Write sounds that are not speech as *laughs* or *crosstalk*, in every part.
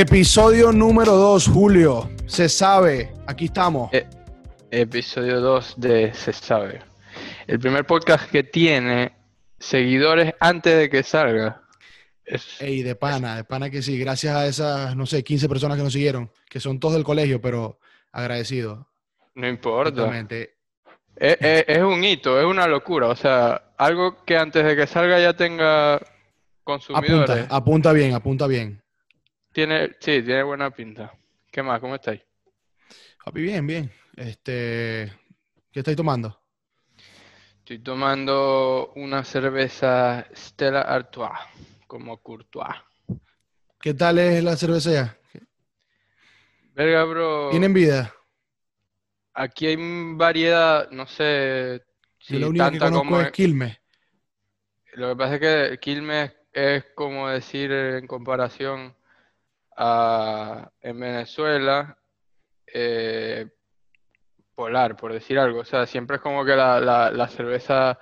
Episodio número 2, Julio. Se sabe, aquí estamos. Eh, episodio 2 de Se sabe. El primer podcast que tiene seguidores antes de que salga. Es, Ey, de pana, de pana que sí. Gracias a esas, no sé, 15 personas que nos siguieron, que son todos del colegio, pero agradecidos. No importa. Es, es, es, un hito, es una locura. O sea, algo que antes de que salga ya tenga consumidores. Apunta, apunta bien, apunta bien. Tiene, sí, tiene buena pinta. ¿Qué más? ¿Cómo estáis? Papi, bien, bien. Este, ¿qué estáis tomando? Estoy tomando una cerveza Stella Artois, como Courtois. ¿Qué tal es la cerveza ya? Verga, bro. ¿Tienen vida? Aquí hay variedad, no sé si lo único que conozco como es Quilmes. Lo que pasa es que Quilmes es como decir en comparación en Venezuela eh, polar, por decir algo. O sea, siempre es como que la, cerveza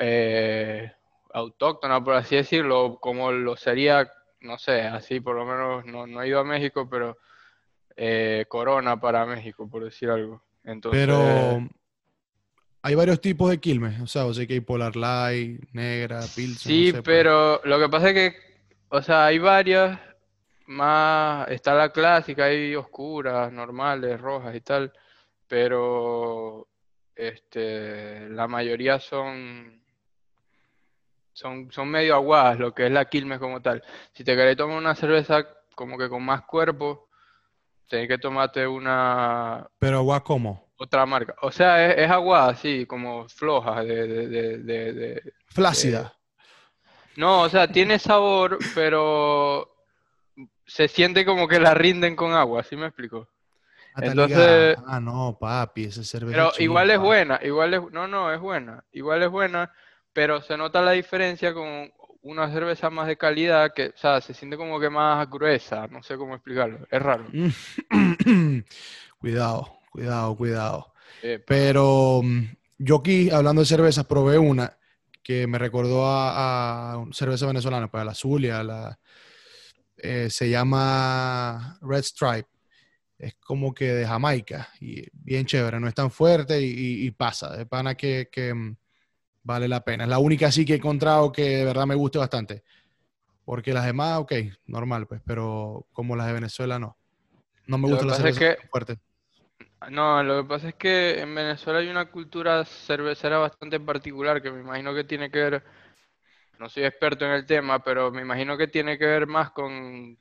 eh, autóctona, por así decirlo, como lo sería, no sé, así por lo menos no, he ido a México, pero eh, Corona para México, por decir algo. Entonces, pero hay varios tipos de Quilmes, o sea, o sea que hay Polar Light, Negra, Pilsen. Sí, pero lo que pasa es que, o sea, hay varias, más, está la clásica, hay oscuras, normales, rojas y tal, pero este, la mayoría son, son, son medio aguadas, lo que es la Quilmes como tal. Si te querés tomar una cerveza como que con más cuerpo, tenés que tomarte una... ¿Pero agua cómo? Otra marca. O sea, es, aguada, sí, como floja, de... de, Flácida. no, o sea, tiene sabor, pero se siente como que la rinden con agua, ¿sí me explico? Entonces, ah, no, papi, esa cerveza. Pero igual es buena, igual es, no, no, es buena, igual es buena, pero se nota la diferencia con una cerveza más de calidad que, o sea, se siente como que más gruesa, no sé cómo explicarlo, es raro. *coughs* cuidado, cuidado, cuidado. pero mm, yo aquí, hablando de cervezas, probé una que me recordó a, a cerveza venezolana, pues, la Zulia, la eh, se llama Red Stripe. Es como que de Jamaica y bien chévere, no es tan fuerte y, pasa, de pana que, mm, vale la pena. Es la única así que he encontrado que de verdad me guste bastante. Porque las demás, ok, normal, pues, pero como las de Venezuela, no. No me gusta la cerveza fuerte. No, lo que pasa es que en Venezuela hay una cultura cervecera bastante particular que me imagino que tiene que ver no soy experto en el tema, pero me imagino que tiene que ver más con,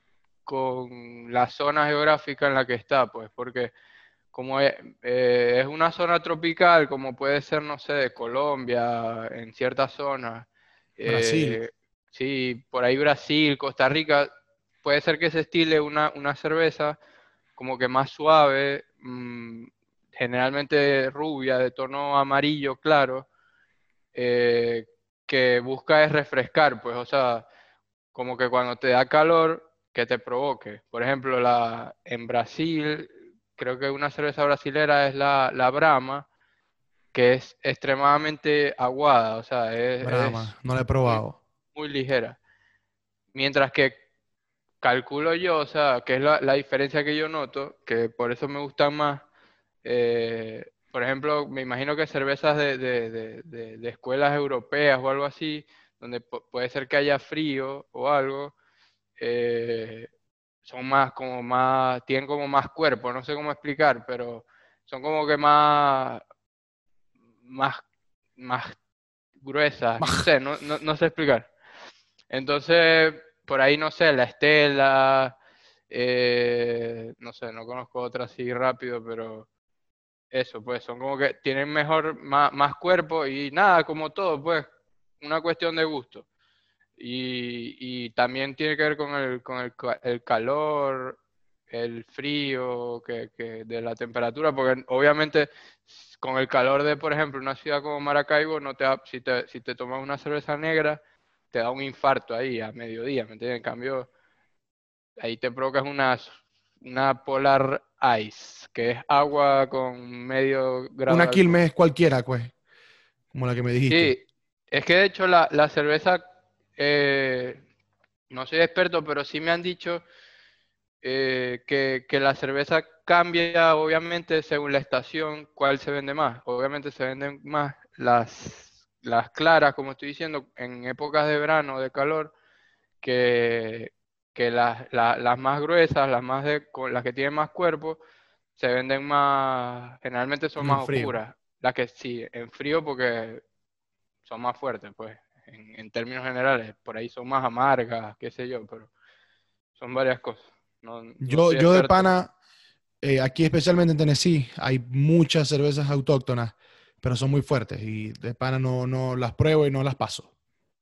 la zona geográfica en la que está, pues, porque como es, eh, es, una zona tropical, como puede ser, no sé, Colombia, en ciertas zonas. Brasil. Eh, sí, por ahí Brasil, Costa Rica, puede ser que se estile una, cerveza como que más suave, mm, generalmente rubia, de tono amarillo claro, eh, que busca es refrescar, pues, o sea, como que cuando te da calor, que te provoque. Por ejemplo, la, en Brasil, creo que una cerveza brasilera es la, la Brahma, que es extremadamente aguada, o sea, es... Brahma, no la he probado. Muy, ligera. Mientras que calculo yo, o sea, que es la, la diferencia que yo noto, que por eso me gustan más eh, por ejemplo, me imagino que cervezas de, escuelas europeas o algo así, donde puede ser que haya frío o algo, eh, son más como más, tienen como más cuerpo, no sé cómo explicar, pero son como que más, más, más gruesas, no sé, no, sé explicar. Entonces, por ahí no sé, la Estela, eh, no sé, no conozco otra así rápido, pero eso, pues son como que tienen mejor, más, cuerpo y nada, como todo, pues, una cuestión de gusto. Y, también tiene que ver con el, con el, calor, el frío, que, de la temperatura, porque obviamente con el calor de, por ejemplo, una ciudad como Maracaibo, no te si, te, si te tomas una cerveza negra, te da un infarto ahí a mediodía, ¿me entiendes? En cambio, ahí te provocas una, una Polar Ice, que es agua con medio grado. Una Quilmes cualquiera, pues, como la que me dijiste. Sí, es que de hecho la, cerveza, eh, no soy experto, pero sí me han dicho eh, que, que, la cerveza cambia obviamente según la estación, cuál se vende más. Obviamente se venden más las, las claras, como estoy diciendo, en épocas de verano, de calor, que, que las, las más gruesas, las, más de, las que tienen más cuerpo, se venden más, generalmente son más oscuras. Las que sí, en frío porque son más fuertes, pues, en, en, términos generales. Por ahí son más amargas, qué sé yo, pero son varias cosas yo, yo de pana, eh, aquí especialmente en Tennessee, hay muchas cervezas autóctonas, pero son muy fuertes y de pana no, no las pruebo y no las paso.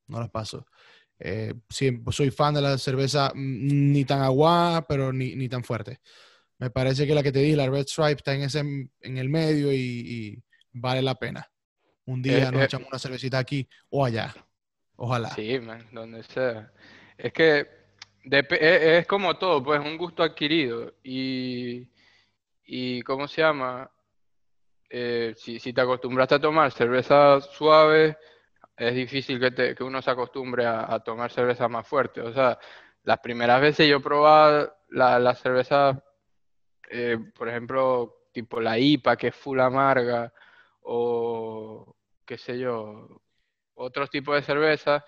No las paso. Eh, soy fan de la cerveza mm, ni tan agua, pero ni, ni, tan fuerte. Me parece que la que te dije, la Red Stripe, está en, ese, en el medio y, vale la pena. Un día eh, nos echamos una cervecita aquí o allá. Ojalá. Sí, man, donde sea. Es que e, es como todo, pues un gusto adquirido. Y, y ¿cómo se llama? Eh, si, te acostumbraste a tomar cerveza suave, es difícil que, te, uno se acostumbre a, tomar cerveza más fuerte. O sea, las primeras veces yo probaba la, la cerveza, eh, por ejemplo, tipo la IPA, que es full amarga, o qué sé yo, otros tipos de cerveza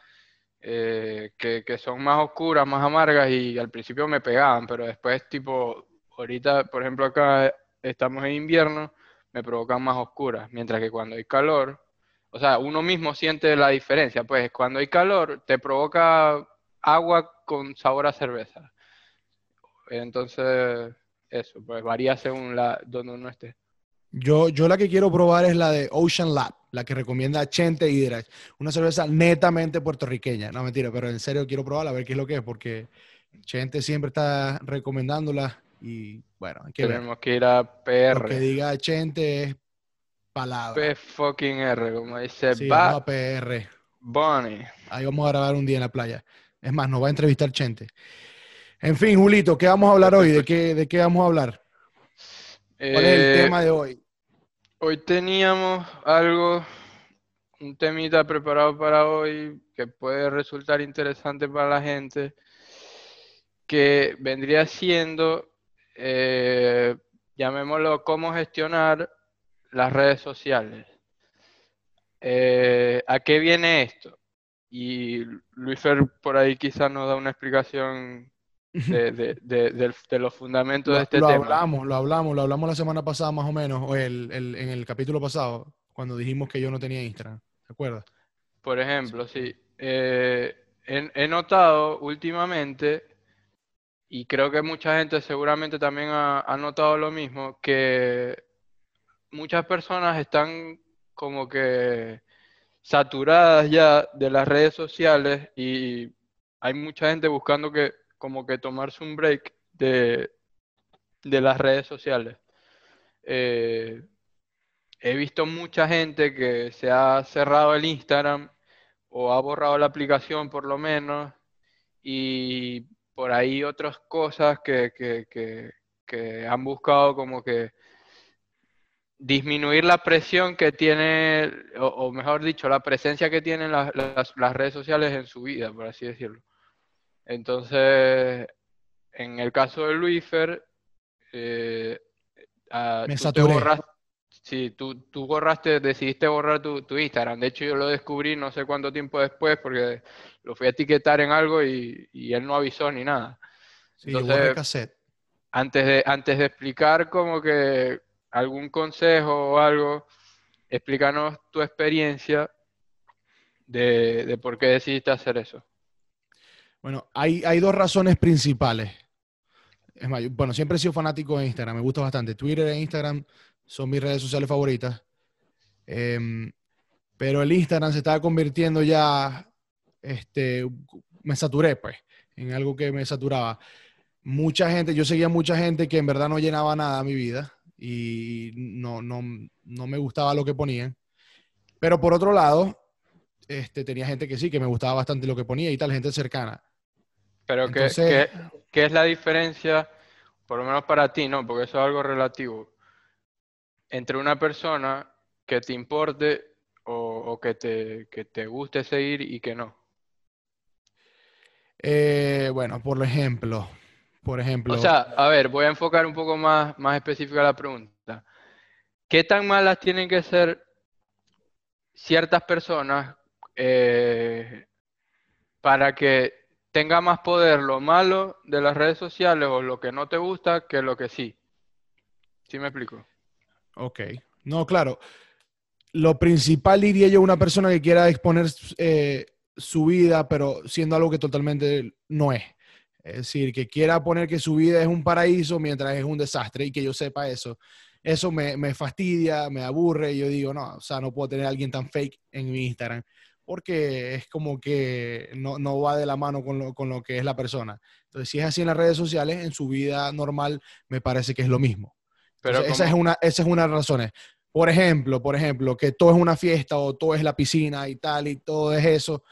eh, que, que, son más oscuras, más amargas y al principio me pegaban, pero después tipo, ahorita, por ejemplo, acá estamos en invierno, me provocan más oscuras, mientras que cuando hay calor, o sea, uno mismo siente la diferencia, pues cuando hay calor te provoca agua con sabor a cerveza. Entonces, eso, pues varía según la, donde uno esté. Yo, yo la que quiero probar es la de Ocean Lab la que recomienda Chente Hydra. Una cerveza netamente puertorriqueña. No, mentira, pero en serio quiero probarla, a ver qué es lo que es, porque Chente siempre está recomendándola y bueno, hay que Tenemos que ir a PR. Lo que diga Chente es palabra. P fucking R, como dice sí, va PR. Bonnie. Ahí vamos a grabar un día en la playa. Es más, nos va a entrevistar Chente. En fin, Julito, ¿qué vamos a hablar hoy? ¿De qué, de qué vamos a hablar? ¿Cuál es el eh, tema de hoy? Hoy teníamos algo, un temita preparado para hoy que puede resultar interesante para la gente, que vendría siendo, eh, llamémoslo, cómo gestionar las redes sociales. Eh, ¿A qué viene esto? Y Luis Fer por ahí quizás nos da una explicación de, *laughs* los fundamentos de este lo tema. Hablamos, lo hablamos, lo hablamos la semana pasada más o menos, o el, en el capítulo pasado, cuando dijimos que yo no tenía Instagram. ¿Te acuerdas? Por ejemplo, sí. Eh, he, notado últimamente, y creo que mucha gente seguramente también ha, ha notado lo mismo, que muchas personas están como que saturadas ya de las redes sociales y hay mucha gente buscando que como que tomarse un break de, las redes sociales. Eh, he visto mucha gente que se ha cerrado el Instagram o ha borrado la aplicación por lo menos y por ahí otras cosas que, han buscado como que disminuir la presión que tiene, o, mejor dicho, la presencia que tienen las, las redes sociales en su vida, por así decirlo. Entonces, en el caso de Luifer, eh, me saturé. sí, tú, tú, borraste, decidiste borrar tu, Instagram. De hecho, yo lo descubrí no sé cuánto tiempo después porque lo fui a etiquetar en algo y, él no avisó ni nada. Sí, Entonces, cassette. Antes de, antes de explicar como que algún consejo o algo, explícanos tu experiencia de, por qué decidiste hacer eso. Bueno, hay, hay dos razones principales. Es más, bueno, siempre he sido fanático de Instagram, me gusta bastante. Twitter e Instagram son mis redes sociales favoritas. Em, pero el Instagram se estaba convirtiendo ya, este, me saturé, pues, en algo que me saturaba. Mucha gente, yo seguía mucha gente que en verdad no llenaba nada mi vida y no, no, no me gustaba lo que ponían. Pero por otro lado, este, tenía gente que sí, que me gustaba bastante lo que ponía y tal, gente cercana. Pero ¿qué, es la diferencia, por lo menos para ti, no? Porque eso es algo relativo, entre una persona que te importe o, que, te, te guste seguir y que no. Eh, bueno, por ejemplo, Por ejemplo. O sea, a ver, voy a enfocar un poco más, más específica la pregunta. ¿Qué tan malas tienen que ser ciertas personas eh, para que tenga más poder lo malo de las redes sociales o lo que no te gusta que lo que sí? ¿Sí me explico? Ok. No, claro. Lo principal diría yo una persona que quiera exponer eh, su vida, pero siendo algo que totalmente no es. Es decir, que quiera poner que su vida es un paraíso mientras es un desastre y que yo sepa eso. Eso me, me fastidia, me aburre y yo digo, no, o sea, no puedo tener a alguien tan fake en mi Instagram porque es como que no, no va de la mano con lo, con lo, que es la persona. Entonces, si es así en las redes sociales, en su vida normal me parece que es lo mismo. Pero esa, es una, esa es una de las razones. Por ejemplo, por ejemplo, que todo es una fiesta o todo es la piscina y tal y todo es eso,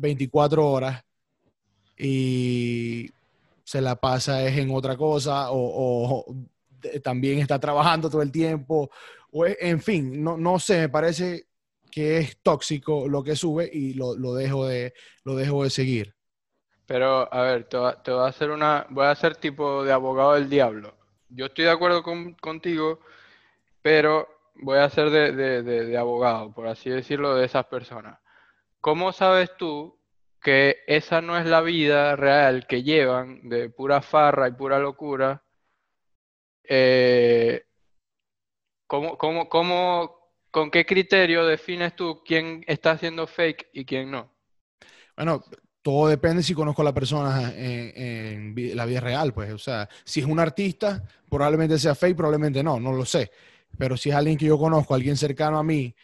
24 horas y se la pasa es en otra cosa o, también está trabajando todo el tiempo o en fin, no, no sé, me parece que es tóxico lo que sube y lo, lo dejo, de, lo dejo de seguir. Pero, a ver, te, voy a hacer una, voy a tipo de abogado del diablo. Yo estoy de acuerdo con, contigo, pero voy a ser de, de, abogado, por así decirlo, de esas personas. ¿Cómo sabes tú que esa no es la vida real que llevan de pura farra y pura locura? Eh, ¿cómo, cómo, cómo, ¿Con qué criterio defines tú quién está haciendo fake y quién no? Bueno, todo depende si conozco a la persona en, en, la vida real, pues. O sea, si es un artista, probablemente sea fake, probablemente no, no lo sé. Pero si es alguien que yo conozco, alguien cercano a mí,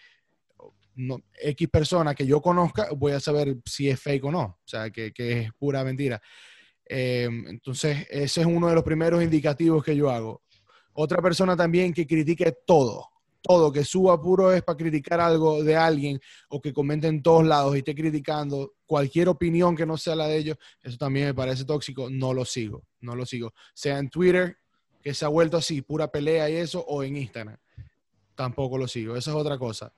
no, X persona que yo conozca, voy a saber si es fake o no. O sea, que, que es pura mentira. Eh, entonces, ese es uno de los primeros indicativos que yo hago. Otra persona también que critique todo todo, que suba puro es para criticar algo de alguien o que comente en todos lados y esté criticando cualquier opinión que no sea la de ellos, eso también me parece tóxico, no lo sigo, no lo sigo. Sea en Twitter, que se ha vuelto así, pura pelea y eso, o en Instagram, tampoco lo sigo, eso es otra cosa.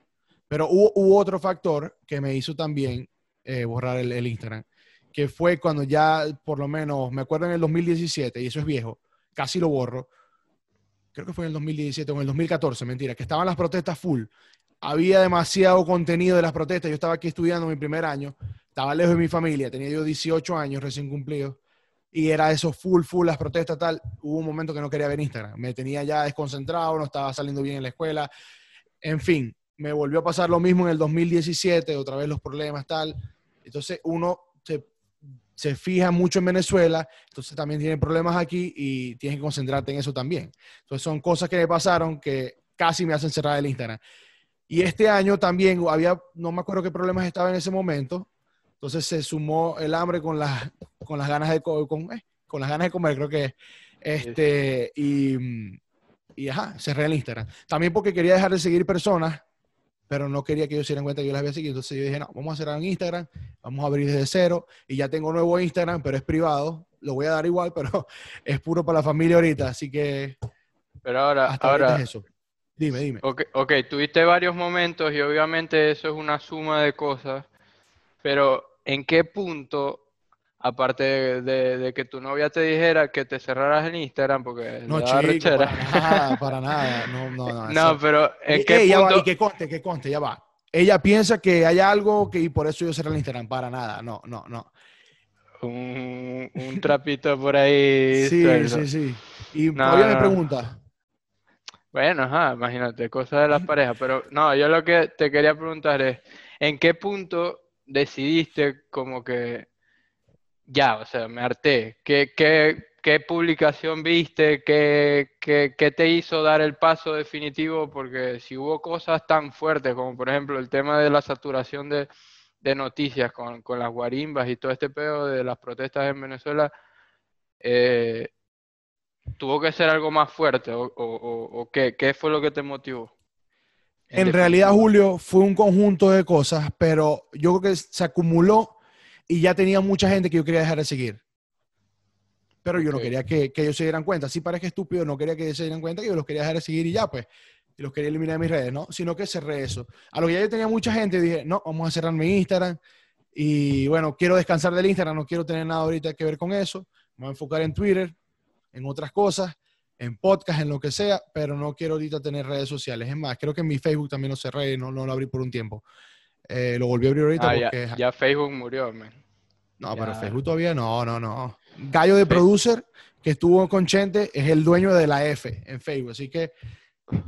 Pero hubo, otro factor que me hizo también eh, borrar el, el Instagram, que fue cuando ya, por lo menos, me acuerdo en el 2017, y eso es viejo, casi lo borro, creo que fue en el 2017 o en el 2014, mentira, que estaban las protestas full. Había demasiado contenido de las protestas. Yo estaba aquí estudiando mi primer año, estaba lejos de mi familia, tenía yo 18 años recién cumplidos, y era eso full, full, las protestas, tal. Hubo un momento que no quería ver Instagram, me tenía ya desconcentrado, no estaba saliendo bien en la escuela. En fin, me volvió a pasar lo mismo en el 2017, otra vez los problemas, tal. Entonces uno se se fija mucho en Venezuela, entonces también tiene problemas aquí y tienes que concentrarte en eso también. Entonces son cosas que me pasaron que casi me hacen cerrar el Instagram. Y este año también había, no me acuerdo qué problemas estaba en ese momento, entonces se sumó el hambre con las, con las ganas de con, eh, con las ganas de comer, creo que este y, y ajá, cerré el Instagram. También porque quería dejar de seguir personas pero no quería que ellos se dieran cuenta que yo las había seguido. Entonces yo dije, no, vamos a cerrar en Instagram, vamos a abrir desde cero y ya tengo nuevo Instagram, pero es privado. Lo voy a dar igual, *laughs* pero es puro para la familia ahorita, así que... Pero ahora, ahora eso. Dime, dime. Okay, ok, tuviste varios momentos y obviamente eso es una suma de cosas, pero ¿en qué punto Aparte de, que tu novia te dijera que te cerraras en Instagram porque no, chico, para nada, *laughs* para nada. No, no, no. no pero ¿en qué punto? y que conste, que conste, ya va. Ella piensa que hay algo que y por eso yo cerré el Instagram. Para nada, no, no, no. Un, un trapito por ahí. sí, sí, sí. Y todavía me pregunta. Bueno, ajá, imagínate, cosas de las parejas. Pero no, yo lo que te quería preguntar es, ¿en qué punto decidiste como que ya, o sea, me harté. ¿Qué, qué, qué publicación viste? ¿Qué, ¿Qué, qué, te hizo dar el paso definitivo? Porque si hubo cosas tan fuertes como por ejemplo el tema de la saturación de, de noticias con, con, las guarimbas y todo este pedo de las protestas en Venezuela, eh, tuvo que ser algo más fuerte o, o, o qué, qué fue lo que te motivó? En, en realidad, Julio, fue un conjunto de cosas, pero yo creo que se acumuló y ya tenía mucha gente que yo quería dejar de seguir. Pero yo no quería que, que, ellos se dieran cuenta. Sí parece estúpido, no quería que se dieran cuenta que yo los quería dejar de seguir y ya, pues. Y los quería eliminar de mis redes, ¿no? Sino que cerré eso. A lo que ya yo tenía mucha gente, dije, no, vamos a cerrar mi Instagram. Y bueno, quiero descansar del Instagram, no quiero tener nada ahorita que ver con eso. Me voy a enfocar en Twitter. en otras cosas, en podcast, en lo que sea, pero no quiero ahorita tener redes sociales. Es más, creo que mi Facebook también lo cerré, no, no lo abrí por un tiempo. Eh, lo volví a abrir ahorita ah, porque... Ya, Facebook murió, man. No, pero Facebook todavía no, no, no. Gallo de Producer, que estuvo con Chente, es el dueño de la F en Facebook, así que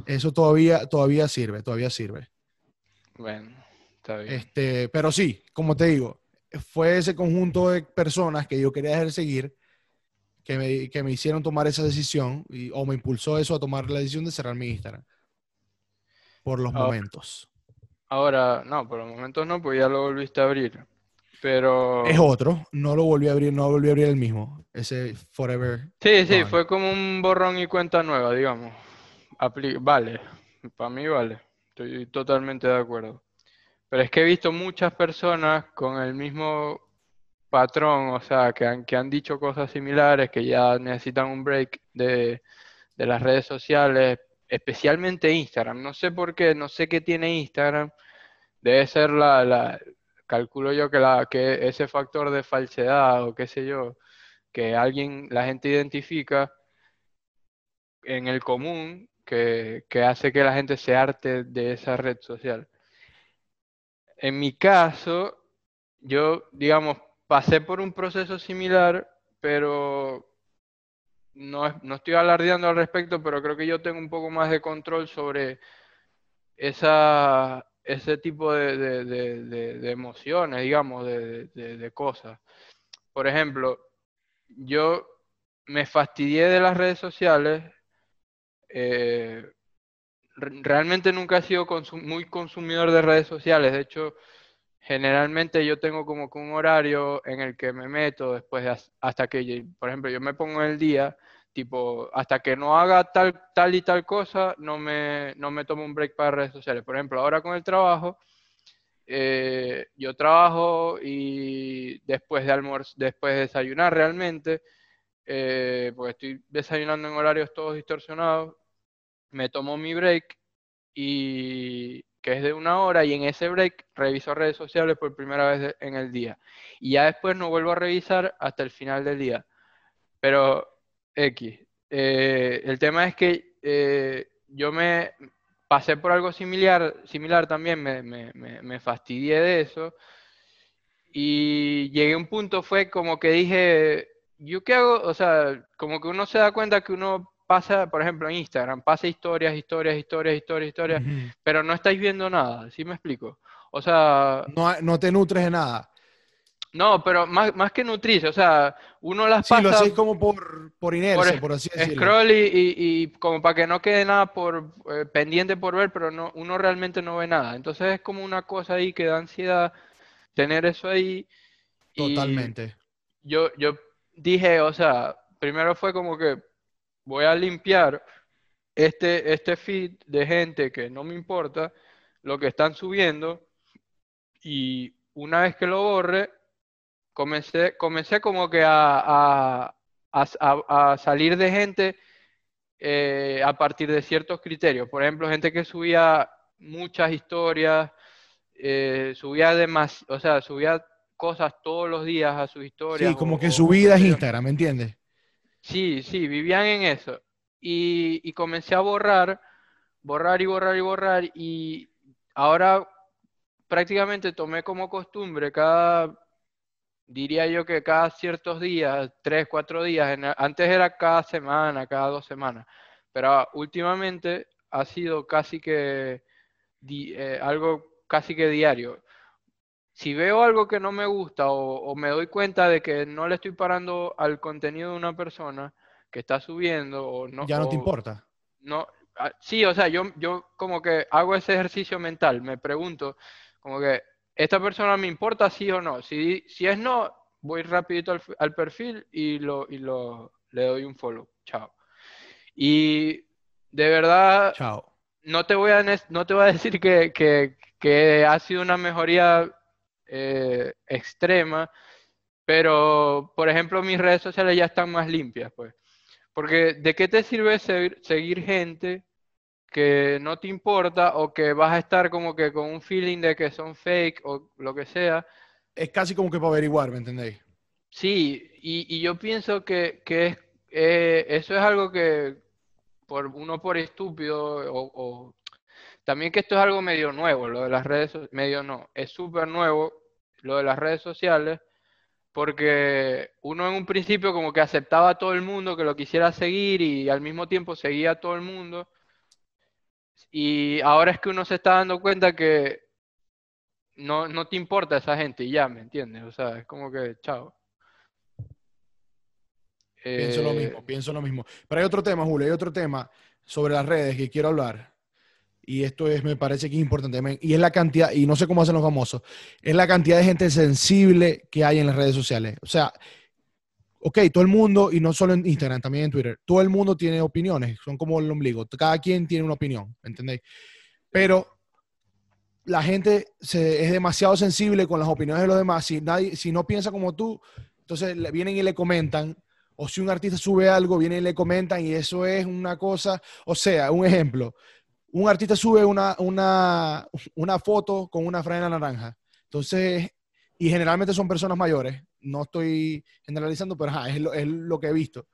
eso todavía, todavía sirve, todavía sirve. Bueno, está bien. Este, pero sí, como te digo, fue ese conjunto de personas que yo quería dejar seguir que me, que me hicieron tomar esa decisión y, o me impulsó eso a tomar la decisión de cerrar mi Instagram. Por los momentos. Ahora, no, por los momentos no, pues ya lo volviste a abrir. Pero... Es otro, no lo volví a abrir, no volví a abrir el mismo, ese Forever. Sí, sí, fue como un borrón y cuenta nueva, digamos. vale, para mí vale, estoy totalmente de acuerdo. Pero es que he visto muchas personas con el mismo patrón, o sea, que han, que han dicho cosas similares, que ya necesitan un break de, de las redes sociales, especialmente Instagram. No sé por qué, no sé qué tiene Instagram. Debe ser la, calculo yo que, la, que ese factor de falsedad o qué sé yo, que alguien, la gente identifica en el común que, hace que la gente se arte de esa red social. En mi caso, yo, digamos, pasé por un proceso similar, pero no, no, estoy alardeando al respecto, pero creo que yo tengo un poco más de control sobre esa, ese tipo de, emociones, digamos, de, cosas. Por ejemplo, yo me fastidié de las redes sociales. Eh, realmente nunca he sido muy consumidor de redes sociales. De hecho, generalmente yo tengo como que un horario en el que me meto después hasta que, por ejemplo, yo me pongo el día tipo, hasta que no haga tal, tal y tal cosa, no me, no me tomo un break para redes sociales. Por ejemplo, ahora con el trabajo, eh, yo trabajo y después de almuerzo, después de desayunar realmente, eh, porque estoy desayunando en horarios todos distorsionados, me tomo mi break y que es de una hora y en ese break reviso redes sociales por primera vez en el día. Y ya después no vuelvo a revisar hasta el final del día. Pero X. Eh, el tema es que eh, yo me pasé por algo similar, similar también, me, me, me, fastidié de eso. Y llegué a un punto, fue como que dije, ¿yo qué hago? O sea, como que uno se da cuenta que uno pasa, por ejemplo, en Instagram, pasa historias, historias, historias, historias, historias, pero no estáis viendo nada, ¿sí me explico? O sea... No, no te nutres de nada. No, pero más, más que nutrirse, o sea, uno las sí, pasa... lo hacéis como por, por inercia, por, así decirlo. Scroll y, y, como para que no quede nada por eh, pendiente por ver, pero no, uno realmente no ve nada. Entonces es como una cosa ahí que da ansiedad tener eso ahí. Totalmente. yo, yo dije, o sea, primero fue como que voy a limpiar este, este feed de gente que no me importa lo que están subiendo y una vez que lo borre, comencé, comencé como que a, salir de gente eh, a partir de ciertos criterios. Por ejemplo, gente que subía muchas historias, eh, subía demás, o sea, subía cosas todos los días a sus historias. Sí, como que su vida es Instagram, ¿me entiendes? Sí, sí, vivían en eso. Y, y comencé a borrar, borrar y borrar y borrar. Y ahora prácticamente tomé como costumbre cada diría yo que cada ciertos días, tres, cuatro días, antes era cada semana, cada dos semanas, pero últimamente ha sido casi que eh, algo casi que diario. Si veo algo que no me gusta o, me doy cuenta de que no le estoy parando al contenido de una persona que está subiendo o no... Ya no te importa. No, ah, sí, o sea, yo, yo como que hago ese ejercicio mental, me pregunto, como que esta persona me importa sí o no. Si, si es no, voy rapidito al, perfil y, lo, y lo, le doy un follow. Chao. Y de verdad, Chao. No, te voy a, no te voy a decir que, que, que ha sido una mejoría eh, extrema, pero por ejemplo mis redes sociales ya están más limpias, pues. Porque ¿de qué te sirve seguir gente que no te importa o que vas a estar como que con un feeling de que son fake o lo que sea. Es casi como que para averiguar, ¿me entendéis? Sí, y, yo pienso que, es eh, eso es algo que por uno por estúpido o, también que esto es algo medio nuevo, lo de las redes, medio no, es súper nuevo lo de las redes sociales, porque uno en un principio como que aceptaba a todo el mundo que lo quisiera seguir y al mismo tiempo seguía a todo el mundo. Y ahora es que uno se está dando cuenta que no, no te importa esa gente y ya, ¿me entiendes? O sea, es como que, chao. Pienso lo mismo, eh, pienso lo mismo. Pero hay otro tema, Julio, hay otro tema sobre las redes que quiero hablar. Y esto es, me parece que es importante. Y es la cantidad, y no sé cómo hacen los famosos, es la cantidad de gente sensible que hay en las redes sociales. O sea, ok, todo el mundo, y no solo en Instagram, también en Twitter, todo el mundo tiene opiniones, son como el ombligo. Cada quien tiene una opinión, ¿entendéis? Pero la gente es demasiado sensible con las opiniones de los demás. Si, nadie, si no piensa como tú, entonces vienen y le comentan o si un artista sube algo, viene y le comentan y eso es una cosa, o sea, un ejemplo, un artista sube una, una, una foto con una frena naranja, entonces, y generalmente son personas mayores, no estoy generalizando, pero es, lo, es lo que he visto.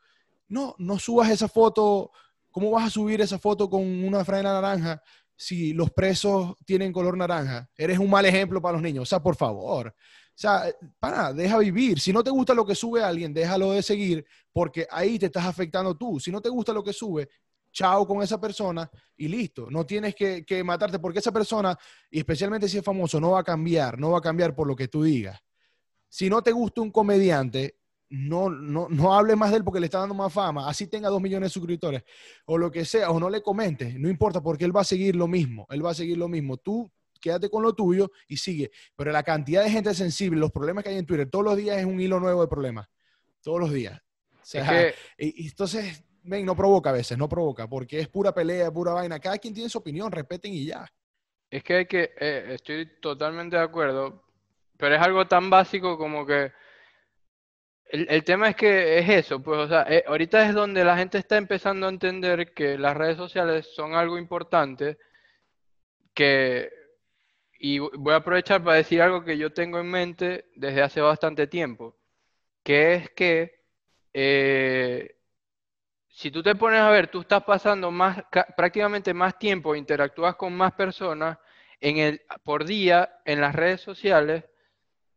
No, no subas esa foto, ¿cómo vas a subir esa foto con una frena naranja si los presos tienen color naranja? Eres un mal ejemplo para los niños, o sea, por favor. O sea, para, deja vivir. Si no te gusta lo que sube alguien, déjalo de seguir porque ahí te estás afectando tú. Si no te gusta lo que sube, chao con esa persona y listo. No tienes que, matarte porque esa persona, y especialmente si es famoso, no va a cambiar, no va a cambiar por lo que tú digas. Si no te gusta un comediante, no, no, no hables más de él porque le está dando más fama, así tenga dos millones de suscriptores, o lo que sea, o no le comentes, no importa porque él va a seguir lo mismo, él va a seguir lo mismo. Tú quédate con lo tuyo y sigue. Pero la cantidad de gente sensible, los problemas que hay en Twitter, todos los días es un hilo nuevo de problemas. Todos los días. y, entonces, ven, no provoca a veces, no provoca, porque es pura pelea, pura vaina. Cada quien tiene su opinión, respeten y ya. Es que hay que, eh, estoy totalmente de acuerdo, pero es algo tan básico como que el, tema es que es eso, pues, o sea, eh, ahorita es donde la gente está empezando a entender que las redes sociales son algo importante, que y voy a aprovechar para decir algo que yo tengo en mente desde hace bastante tiempo, que es que eh, si tú te pones a ver, tú estás pasando más, prácticamente más tiempo, interactúas con más personas en el, por día en las redes sociales,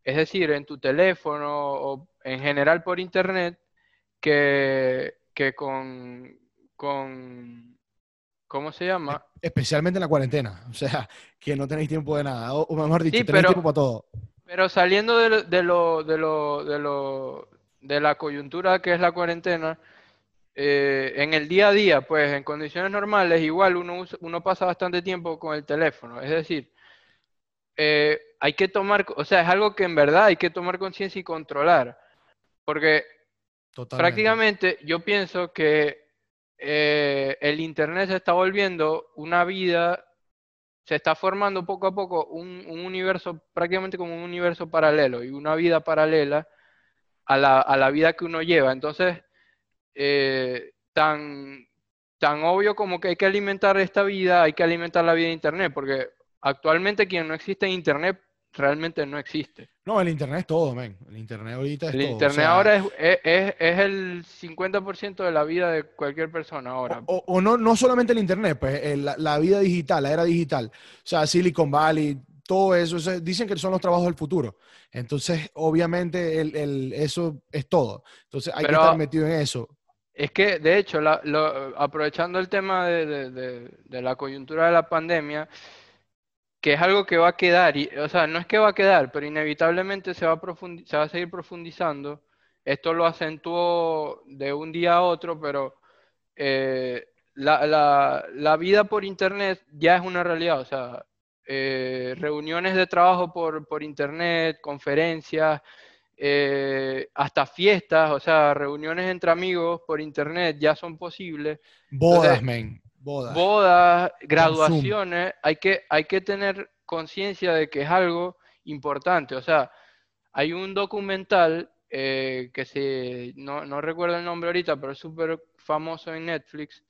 es decir, en tu teléfono o en general por internet, que, que con, con ¿Cómo se llama? Especialmente en la cuarentena. O sea, que no tenéis tiempo de nada. O, mejor dicho, tenéis tiempo para todo. Pero saliendo de lo, de lo, de lo, de lo, de la coyuntura que es la cuarentena, eh, en el día a día, pues en condiciones normales, igual uno, uno pasa bastante tiempo con el teléfono. Es decir, eh, hay que tomar, o sea, es algo que en verdad hay que tomar conciencia y controlar. Porque prácticamente yo pienso que eh, el Internet se está volviendo una vida, se está formando poco a poco un, universo, prácticamente como un universo paralelo y una vida paralela a la, vida que uno lleva. Entonces, eh, tan, tan obvio como que hay que alimentar esta vida, hay que alimentar la vida de Internet, porque actualmente quien no existe en Internet realmente no existe. No, el Internet es todo, men. El Internet ahorita es el todo. Internet ahora es, es, es, el 50% de la vida de cualquier persona ahora. O, no, no solamente el Internet, pues la, vida digital, la era digital. O sea, Silicon Valley, todo eso, dicen que son los trabajos del futuro. Entonces, obviamente, el, el, eso es todo. Entonces, hay que estar metido en eso. Es que, de hecho, aprovechando el tema de, de, de la coyuntura de la pandemia, que es algo que va a quedar, y, o sea, no es que va a quedar, pero inevitablemente se va a, se va a seguir profundizando. Esto lo acentuó de un día a otro, pero eh, la, vida por Internet ya es una realidad, o sea, eh, reuniones de trabajo por, por Internet, conferencias, eh, hasta fiestas, o sea, reuniones entre amigos por Internet ya son posibles. Bodas, men bodas, bodas graduaciones, hay que, hay que tener conciencia de que es algo importante. O sea, hay un documental eh, que se, no, recuerdo el nombre ahorita, pero es súper famoso en Netflix,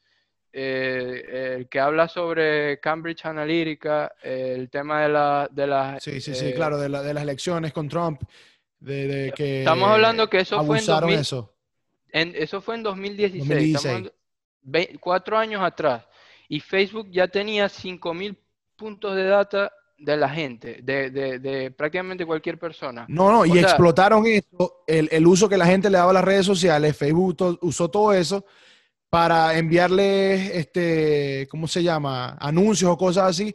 eh, que habla sobre Cambridge Analytica, el tema de la... De la sí, sí, sí, eh, claro, de, las elecciones con Trump, de, que... Estamos hablando que eso fue en eso. eso fue en 2016, cuatro años atrás. Y Facebook ya tenía 5.000 puntos de data de la gente, de, prácticamente cualquier persona. No, no, y explotaron eso, el, uso que la gente le daba a las redes sociales, Facebook usó todo eso para enviarle, este, ¿cómo se llama? Anuncios o cosas así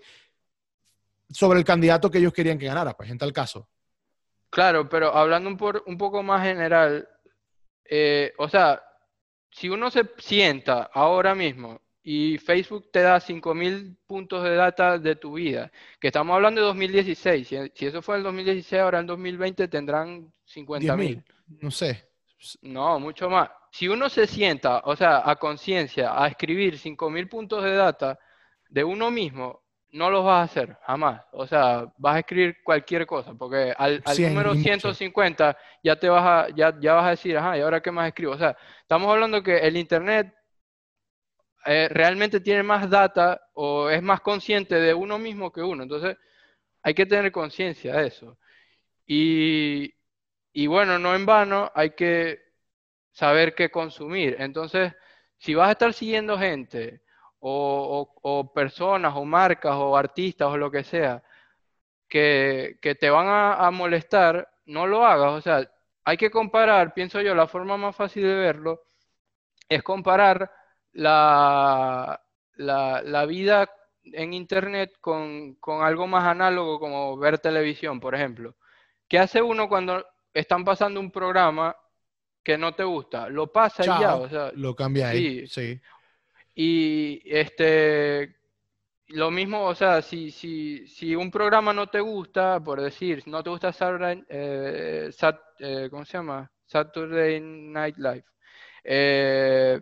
sobre el candidato que ellos querían que ganara, pues en tal caso. Claro, pero hablando un, por, un poco más general, eh, o sea, si uno se sienta ahora mismo y Facebook te da 5.000 puntos de data de tu vida, que estamos hablando de 2016, si, eso fue el 2016, ahora en 2020 tendrán 50.000. No sé. No, mucho más. Si uno se sienta, o sea, a conciencia, a escribir 5.000 puntos de data de uno mismo, no los vas a hacer, jamás. O sea, vas a escribir cualquier cosa, porque al, número 150 ya te vas a, ya, ya vas a decir, ajá, ¿y ahora qué más escribo? O sea, estamos hablando que el Internet eh, realmente tiene más data o es más consciente de uno mismo que uno. Entonces, hay que tener conciencia de eso. Y, y bueno, no en vano, hay que saber qué consumir. Entonces, si vas a estar siguiendo gente o, personas o marcas o artistas o lo que sea que, te van a, molestar, no lo hagas. O sea, hay que comparar, pienso yo, la forma más fácil de verlo es comparar la, la, vida en Internet con, algo más análogo como ver televisión, por ejemplo. ¿Qué hace uno cuando están pasando un programa que no te gusta? Lo pasa y ya. O sea, lo cambia ahí. sí. Y este, lo mismo, o sea, si, si, si un programa no te gusta, por decir, no te gusta Saturday, eh, eh. Saturday Night Live. Eh,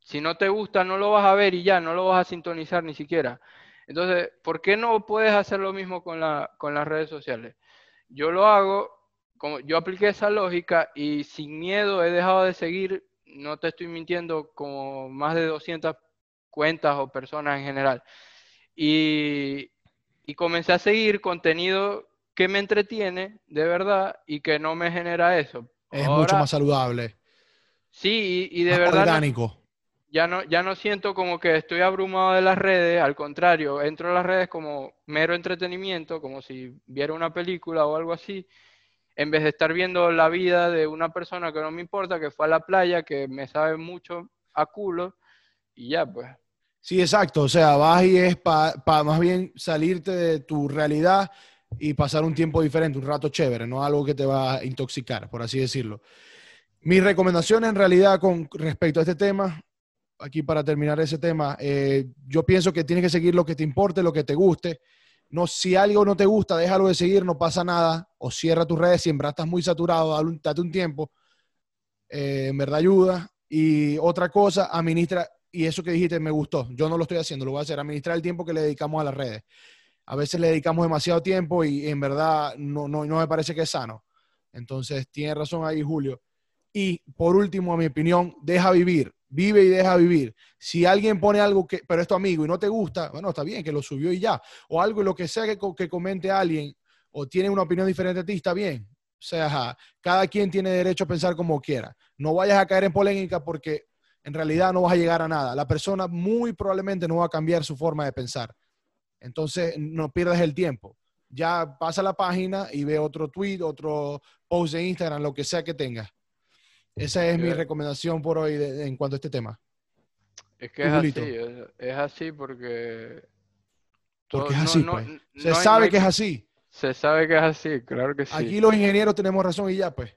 si no te gusta, no lo vas a ver y ya, no lo vas a sintonizar ni siquiera. Entonces, ¿por qué no puedes hacer lo mismo con, la, con las redes sociales? Yo lo hago, como yo apliqué esa lógica y sin miedo he dejado de seguir no te estoy mintiendo, como más de 200 cuentas o personas en general. Y, comencé a seguir contenido que me entretiene de verdad y que no me genera eso. Es mucho más saludable. Sí, y, de verdad. Orgánico. ya no, ya no siento como que estoy abrumado de las redes, al contrario, entro a las redes como mero entretenimiento, como si viera una película o algo así, en vez de estar viendo la vida de una persona que no me importa, que fue a la playa, que me sabe mucho a culo, y ya pues. Sí, exacto. O sea, vas y es para más bien salirte de tu realidad y pasar un tiempo diferente, un rato chévere, no algo que te va a intoxicar, por así decirlo. Mis recomendaciones en realidad con respecto a este tema, aquí para terminar ese tema, eh, yo pienso que tienes que seguir lo que te importe, lo que te guste no, si algo no te gusta, déjalo de seguir, no pasa nada, o cierra tus redes, si estás muy saturado, date un tiempo, eh, en verdad ayuda. Y otra cosa, administra, y eso que dijiste me gustó, yo no lo estoy haciendo, lo voy a hacer, administrar el tiempo que le dedicamos a las redes. A veces le dedicamos demasiado tiempo y en verdad no, no, no me parece que es sano. Entonces, tiene razón ahí Julio. Y por último, a mi opinión, deja vivir vive y deja vivir. Si alguien pone algo que, pero es tu amigo y no te gusta, bueno, está bien que lo subió y ya. O algo, lo que sea que, que comente alguien o tiene una opinión diferente a ti, está bien. O sea, cada quien tiene derecho a pensar como quiera. No vayas a caer en polémica porque en realidad no vas a llegar a nada. La persona muy probablemente no va a cambiar su forma de pensar. Entonces, no pierdas el tiempo. Ya pasa la página y ve otro tweet, otro post de Instagram, lo que sea que tengas. Esa es mi recomendación por hoy en cuanto a este tema. Es que es así, es, así porque... Porque es así, pues. Se sabe que es así. Se sabe que es así, claro que sí. Aquí los ingenieros tenemos razón y ya, pues.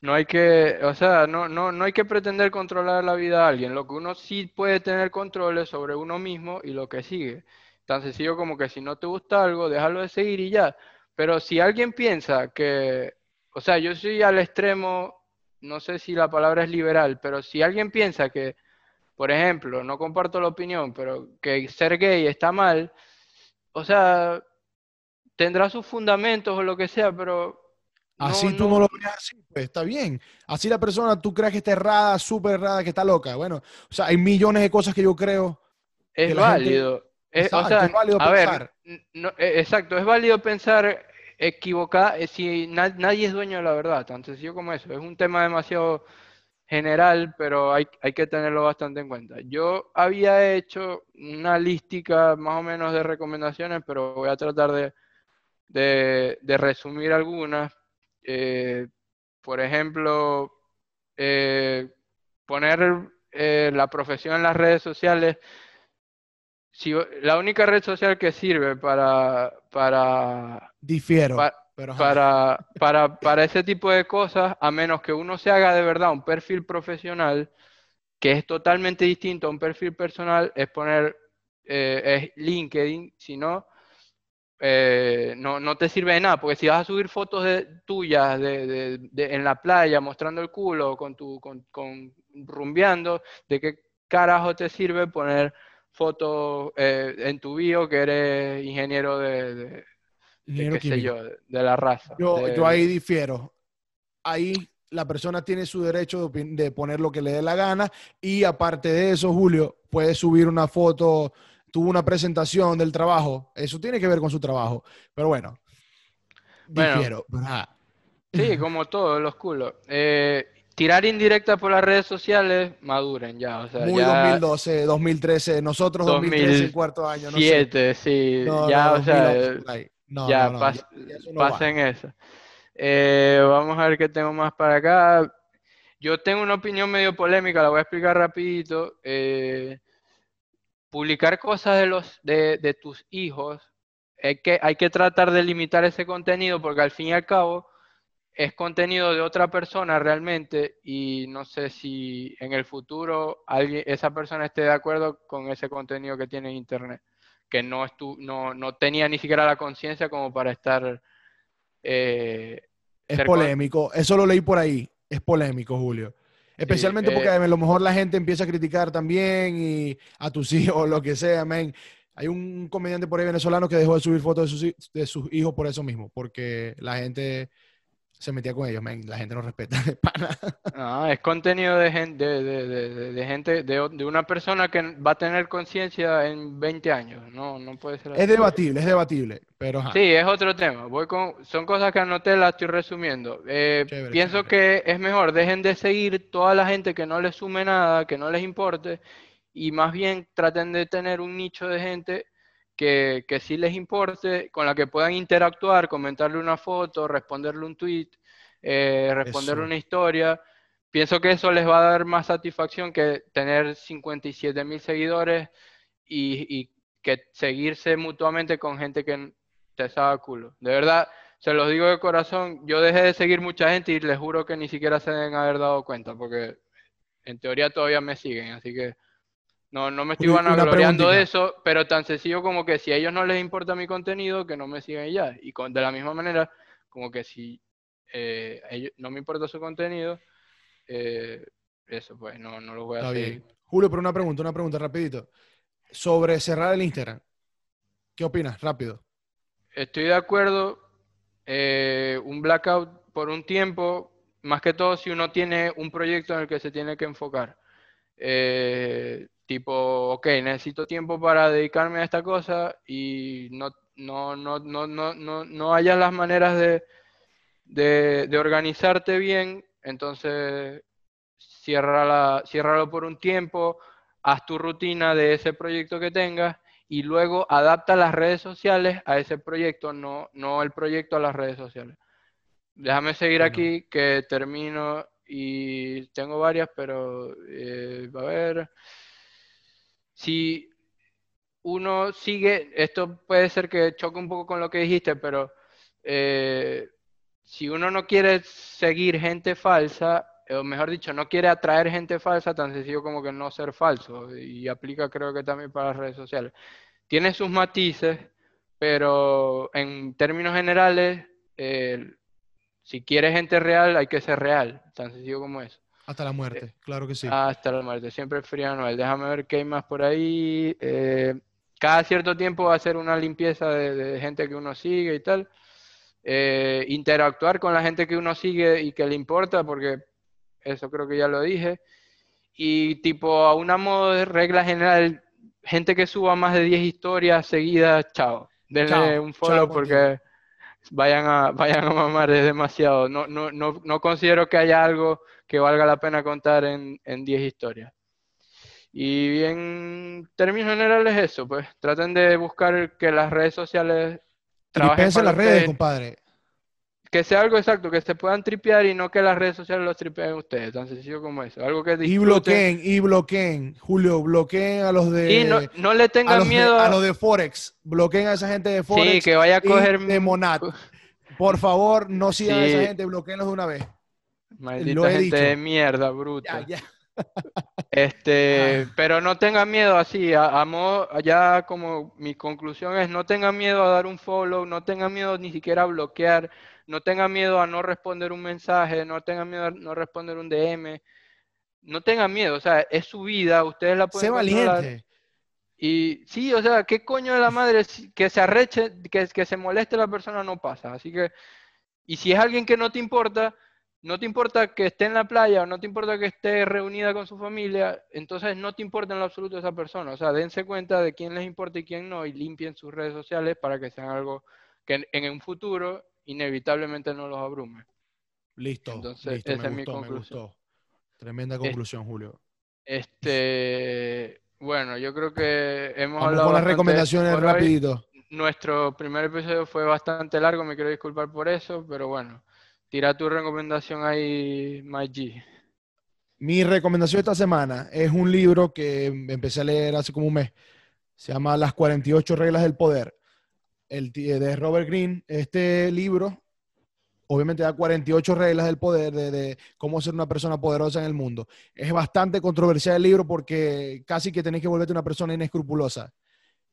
No hay que, o sea, no, no, no hay que pretender controlar la vida de alguien. Lo que uno sí puede tener control es sobre uno mismo y lo que sigue. Tan sencillo como que si no te gusta algo, déjalo de seguir y ya. Pero si alguien piensa que, o sea, yo soy al extremo no sé si la palabra es liberal, pero si alguien piensa que, por ejemplo, no comparto la opinión, pero que ser gay está mal, o sea, tendrá sus fundamentos o lo que sea, pero... Así tú no, lo ves así, pues está bien. Así la persona, tú crees que está errada, súper errada, que está loca. Bueno, o sea, hay millones de cosas que yo creo. Es válido. es, válido a pensar. Ver, e, exacto, es válido pensar equivocada, eh, si nadie es dueño de la verdad, tan sencillo como eso. Es un tema demasiado general, pero hay, hay, que tenerlo bastante en cuenta. Yo había hecho una lística más o menos de recomendaciones, pero voy a tratar de, de, resumir algunas. Eh, por ejemplo, eh, poner la profesión en las redes sociales. Si, la única red social que sirve para... para Difiero para, para, para ese tipo de cosas, a menos que uno se haga de verdad un perfil profesional, que es totalmente distinto a un perfil personal, es poner eh, es LinkedIn, si no, eh, no, no, te sirve de nada, porque si vas a subir fotos de, tuyas de, de, en la playa mostrando el culo, con tu, con, con rumbeando, ¿de qué carajo te sirve poner fotos eh, en tu bio que eres ingeniero de, de, yo, de la raza. Yo, yo ahí difiero. Ahí la persona tiene su derecho de, poner lo que le dé la gana y aparte de eso, Julio, puede subir una foto, tuvo una presentación del trabajo, eso tiene que ver con su trabajo, pero bueno, difiero. sí, como todos los culos. Eh, tirar indirecta por las redes sociales, maduren ya. O sea, Muy 2012, 2013, nosotros 2013, cuarto año. No sé. sí. ya, o sea, ya, pasen eso. Eh, vamos a ver qué tengo más para acá. Yo tengo una opinión medio polémica, la voy a explicar rapidito. Eh, publicar cosas de, los, de, tus hijos, hay que, hay que tratar de limitar ese contenido porque al fin y al cabo es contenido de otra persona realmente y no sé si en el futuro alguien, esa persona esté de acuerdo con ese contenido que tiene en Internet que no, no, no tenía ni siquiera la conciencia como para estar... Eh, es polémico, eso lo leí por ahí, es polémico, Julio. Especialmente porque eh, a lo mejor la gente empieza a criticar también y a tus *laughs* hijos, lo que sea, men. Hay un comediante por ahí venezolano que dejó de subir fotos de sus, de sus hijos por eso mismo, porque la gente se metía con ellos, la gente no respeta *laughs* No, es contenido de gente, de, gente, de, una persona que va a tener conciencia en 20 años, no, no puede ser Es debatible, es debatible, pero... Sí, es otro tema, Voy con, son cosas que anoté, las estoy resumiendo. Eh, pienso que es mejor, dejen de seguir toda la gente que no les sume nada, que no les importe, y más bien traten de tener un nicho de gente que, que sí les importe, con la que puedan interactuar, comentarle una foto, responderle un tweet, eh, responderle una historia. Pienso que eso les va a dar más satisfacción que tener 57 mil seguidores y, que seguirse mutuamente con gente que te sabe culo. De verdad, se los digo de corazón, yo dejé de seguir mucha gente y les juro que ni siquiera se deben haber dado cuenta, porque en teoría todavía me siguen, así que no, no me estoy vanagloriando de eso, pero tan sencillo como que si a ellos no les importa mi contenido, que no me sigan ya. Y con, de la misma manera, como que si eh, ellos, no me importa su contenido, eh, eso pues no, no lo voy a hacer. Julio, pero una pregunta, una pregunta rapidito. Sobre cerrar el Instagram. ¿Qué opinas? Rápido. Estoy de acuerdo. Eh, un blackout por un tiempo, más que todo si uno tiene un proyecto en el que se tiene que enfocar. Eh, tipo, ok, necesito tiempo para dedicarme a esta cosa y no, no, no, no, no, no, no hayas las maneras de, de, organizarte bien, entonces ciérrala, ciérralo por un tiempo, haz tu rutina de ese proyecto que tengas y luego adapta las redes sociales a ese proyecto, no, no el proyecto a las redes sociales. Déjame seguir aquí que termino y tengo varias, pero eh, a ver si uno sigue, esto puede ser que choque un poco con lo que dijiste, pero eh, si uno no quiere seguir gente falsa, o mejor dicho, no quiere atraer gente falsa, tan sencillo como que no ser falso, y aplica creo que también para las redes sociales. Tiene sus matices, pero en términos generales, si quieres gente real, hay que ser real, tan sencillo como eso. Hasta la muerte, claro que sí. Hasta la muerte, siempre fría Noel. Déjame ver qué hay más por ahí. Eh, cada cierto tiempo va a ser una limpieza de, gente que uno sigue y tal. Eh, interactuar con la gente que uno sigue y que le importa, porque eso creo que ya lo dije. Y tipo, a una modo de regla general, gente que suba más de 10 historias seguidas, chao. Denle un follow porque vayan a, *laughs* vayan a mamar, es demasiado. No, no, no, no considero que haya algo que valga la pena contar en 10 historias. Y en términos generales eso, pues traten de buscar que las redes sociales trabajen para las redes, compadre. Que sea algo exacto, que se puedan tripear y no que las redes sociales los tripeen ustedes, tan sencillo como eso. Algo que Y bloqueen, y bloqueen, Julio, bloqueen a los de... Y no, no le tengan miedo... a los de Forex, bloqueen a esa gente de Forex. Sí, que vaya a coger... De Monat. Por favor, no sigan a esa gente, bloqueenlos de una vez. Maldita gente de mierda. Ya, ya. Este, ah. pero no tengan miedo así, a, ya como mi conclusión es, no tengan miedo a dar un follow, no tengan miedo ni siquiera a bloquear, no tengan miedo a no responder un mensaje, no tengan miedo a no responder un DM, no tengan miedo, o sea, es su vida, ustedes la pueden Sé valiente. Y sí, o sea, ¿qué coño de la madre que se arreche, que, que se moleste la persona no pasa? Así que, y si es alguien que no te importa, no te importa que esté en la playa o no te importa que esté reunida con su familia, entonces no te importa en lo absoluto esa persona. O sea, dense cuenta de quién les importa y quién no y limpien sus redes sociales para que sean algo que en, un futuro inevitablemente no los abrume. Listo. Entonces, esa es mi conclusión. Tremenda conclusión, Julio. Este, bueno, yo creo que hemos Vamos hablado. Con las recomendaciones rapidito. Nuestro primer episodio fue bastante largo, me quiero disculpar por eso, pero bueno. Tira tu recomendación ahí, G. Mi recomendación esta semana es un libro que empecé a leer hace como un mes. Se llama Las 48 reglas del poder. El de Robert Greene. Este libro obviamente da 48 reglas del poder, de, cómo ser una persona poderosa en el mundo. Es bastante controversial el libro porque casi que tenés que volverte una persona inescrupulosa.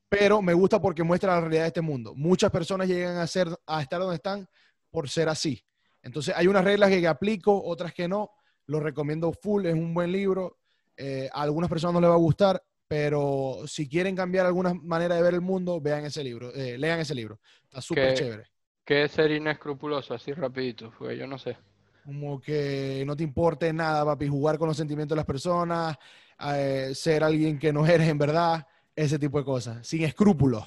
Pero me gusta porque muestra la realidad de este mundo. Muchas personas llegan a, ser, a estar donde están por ser así. Entonces, hay unas reglas que, aplico, otras que no. Lo recomiendo full, es un buen libro. Eh, a algunas personas no les va a gustar, pero si quieren cambiar alguna manera de ver el mundo, vean ese libro, eh, lean ese libro. Está súper chévere. ¿Qué es ser inescrupuloso? Así rapidito, porque yo no sé. Como que no te importe nada, papi, jugar con los sentimientos de las personas, eh, ser alguien que no eres en verdad, ese tipo de cosas, sin escrúpulos.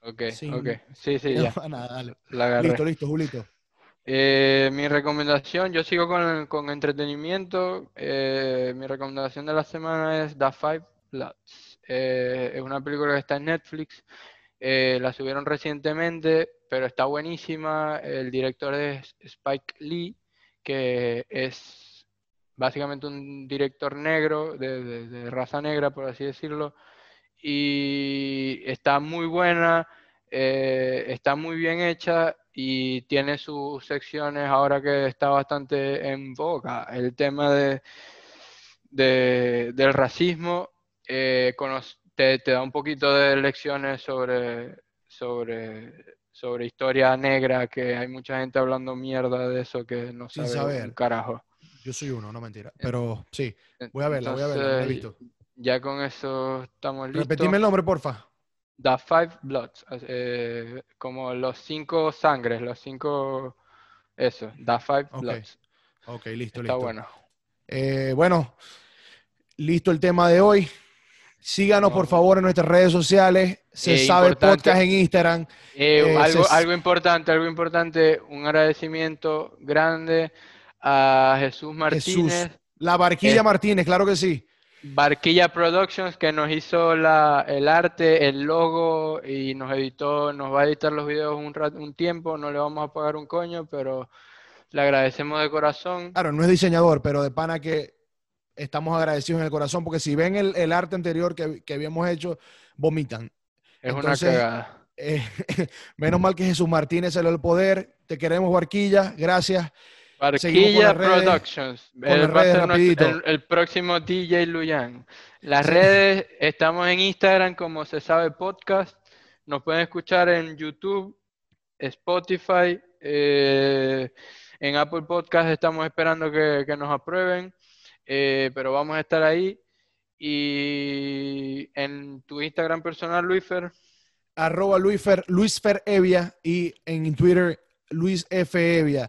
Ok, ok. Sí, sí, *laughs* ya. Nada, dale. listo, listo, Julito. Eh, mi recomendación, yo sigo con, entretenimiento. Eh, mi recomendación de la semana es The Five Bloods. Eh, es una película que está en Netflix. la subieron recientemente, pero está buenísima. El director es Spike Lee, que es básicamente un director negro, de raza negra, por así decirlo. Y está muy buena, está muy bien hecha y tiene sus secciones ahora que está bastante en boca. El tema de, del racismo eh, te, da un poquito de lecciones sobre, sobre, sobre historia negra, que hay mucha gente hablando mierda de eso que no sabe un carajo. Yo soy uno, no mentira. Pero sí, voy a verla, voy a verla, Ya con eso estamos listos. Repetime el nombre, porfa. The Five Bloods, eh, como los cinco sangres, los cinco, eso, The Five Bloods. Ok, listo, Está listo. bueno. Eh, bueno, listo el tema de hoy. Síganos, por favor, en nuestras redes sociales. Se eh, sabe podcast en Instagram. algo, algo importante, algo importante. Un agradecimiento grande a Jesús Martínez. La Barquilla Martínez, claro que sí. Barquilla Productions que nos hizo la, el arte, el logo y nos editó, nos va a editar los videos un, un tiempo, no le vamos a pagar un coño, pero le agradecemos de corazón. Claro, no es diseñador, pero de pana que estamos agradecidos en el corazón, porque si ven el, arte anterior que, habíamos hecho, vomitan. Es una cagada. Eh, *laughs* menos mal que Jesús Martínez se lo el poder. Te queremos, Barquilla. Gracias. Barquilla Productions. El, próximo DJ Luyan. Las redes, estamos en Instagram como se sabe podcast. Nos pueden escuchar en YouTube, Spotify, eh, en Apple Podcast estamos esperando que, nos aprueben, eh, pero vamos a estar ahí. Y en tu Instagram personal, Luisfer. Arroba Luisfer, Luisfer Evia y en Twitter, Luis F. Evia.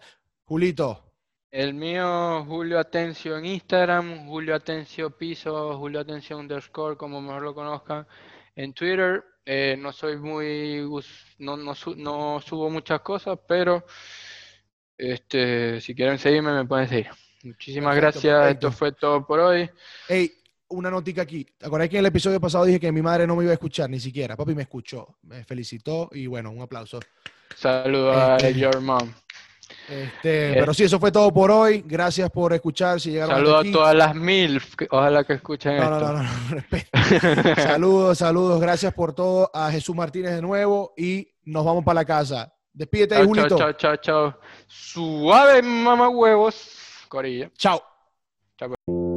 Julito. El mío, Julio Atencio en Instagram, Julio Atencio Piso, Julio Atencio underscore, como mejor lo conozcan, en Twitter. Eh, no soy muy, no, no, no, subo muchas cosas, pero este, si quieren seguirme, me pueden seguir. Muchísimas gracias, esto fue todo por hoy. Hey, una notica aquí. ¿Te acordás que en el episodio pasado dije que mi madre no me iba a escuchar ni siquiera? Papi me escuchó, me felicitó y bueno, un aplauso. Saludos a este, your mom. Este, pero sí, eso fue todo por hoy. Gracias por escuchar. Si Saludos a todas las mil. Ojalá que escuchen esto. No, no, no, *laughs* saludos, saludos. Gracias por todo. A Jesús Martínez de nuevo y nos vamos para la casa. Despídete, chao, Julito. Chao, chao, chao. Suave, mamá huevos. Corilla. Chao. Chao. Pues.